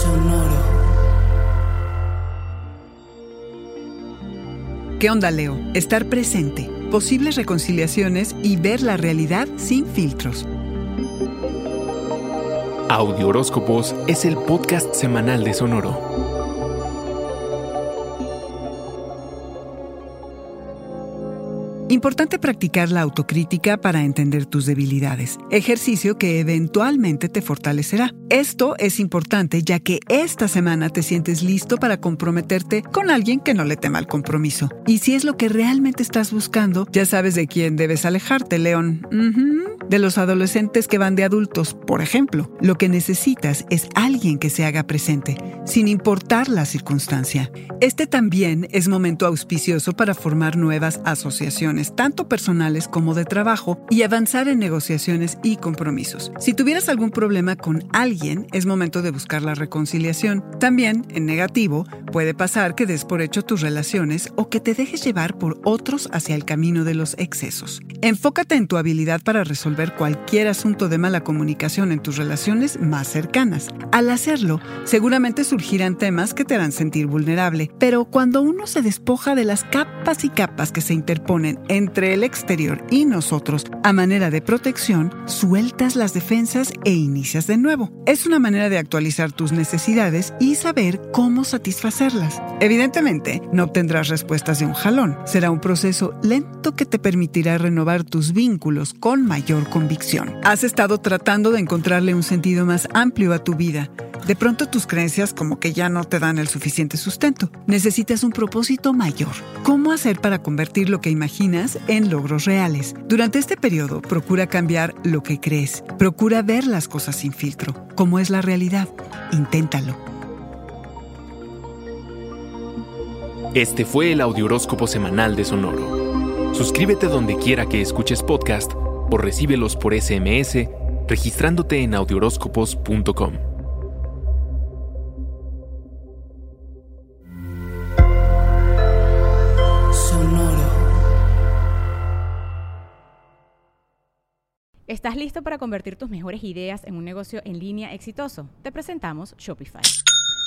Sonoro. ¿Qué onda, Leo? Estar presente, posibles reconciliaciones y ver la realidad sin filtros. Audio Horóscopos es el podcast semanal de Sonoro. Importante practicar la autocrítica para entender tus debilidades, ejercicio que eventualmente te fortalecerá. Esto es importante ya que esta semana te sientes listo para comprometerte con alguien que no le tema el compromiso. Y si es lo que realmente estás buscando, ya sabes de quién debes alejarte, León. De los adolescentes que van de adultos, por ejemplo. Lo que necesitas es alguien que se haga presente, sin importar la circunstancia. Este también es momento auspicioso para formar nuevas asociaciones tanto personales como de trabajo, y avanzar en negociaciones y compromisos. Si tuvieras algún problema con alguien, es momento de buscar la reconciliación. También, en negativo, puede pasar que des por hecho tus relaciones o que te dejes llevar por otros hacia el camino de los excesos. Enfócate en tu habilidad para resolver cualquier asunto de mala comunicación en tus relaciones más cercanas. Al hacerlo, seguramente surgirán temas que te harán sentir vulnerable, pero cuando uno se despoja de las capas y capas que se interponen entre el exterior y nosotros a manera de protección, sueltas las defensas e inicias de nuevo. Es una manera de actualizar tus necesidades y saber cómo satisfacerlas. Evidentemente, no obtendrás respuestas de un jalón. Será un proceso lento que te permitirá renovar tus vínculos con mayor convicción. Has estado tratando de encontrarle un sentido más amplio a tu vida de pronto tus creencias como que ya no te dan el suficiente sustento. Necesitas un propósito mayor. ¿Cómo hacer para convertir lo que imaginas en logros reales? Durante este periodo, procura cambiar lo que crees. Procura ver las cosas sin filtro. ¿Cómo es la realidad? Inténtalo. Este fue el Audioróscopo Semanal de Sonoro. Suscríbete donde quiera que escuches podcast o recíbelos por SMS registrándote en audioróscopos.com. ¿Estás listo para convertir tus mejores ideas en un negocio en línea exitoso? Te presentamos Shopify.